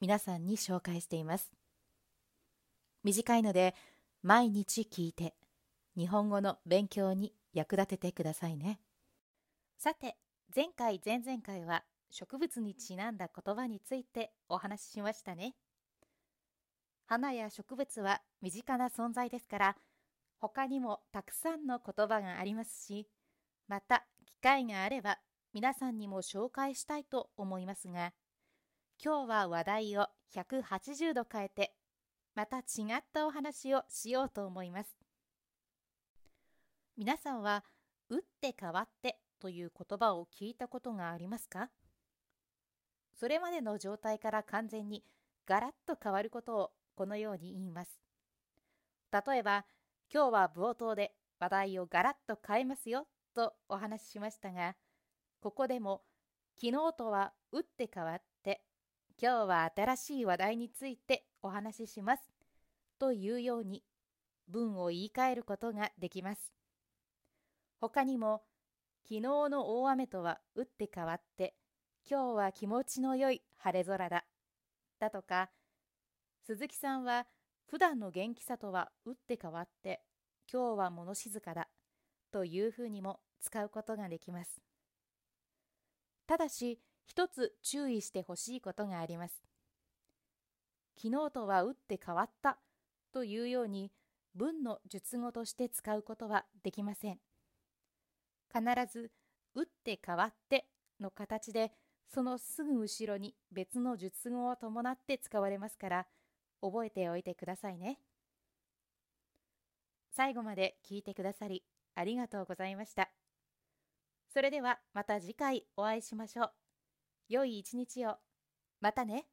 皆さんに紹介しています。短いので毎日聞いて日本語の勉強に役立ててくださいね。さて前回前々回は植物にちなんだ言葉についてお話ししましたね。花や植物は身近な存在ですから他にもたくさんの言葉がありますしまた機会があれば皆さんにも紹介したいと思いますが今日は話題を180度変えてまた違ったお話をしようと思います。皆さんは打って変わってという言葉を聞いたことがありますか？それまでの状態から完全にガラッと変わることをこのように言います。例えば今日は冒頭で話題をガラッと変えますよとお話ししましたがここでも昨日とは打って変わって今日は新しい話題についてお話ししますというように文を言い換えることができます。他にも昨日の大雨とは打って変わって今日は気持ちの良い晴れ空だだとか鈴木さんは普段の元気さとは打って変わって今日は物静かだというふうにも使うことができます。ただし、一つ注意してほしいことがあります。昨日とは打って変わったというように文の述語として使うことはできません。必ず打って変わっての形でそのすぐ後ろに別の述語を伴って使われますから覚えておいてくださいね。最後まで聞いてくださりありがとうございました。それではまた次回お会いしましょう。良い一日を。またね。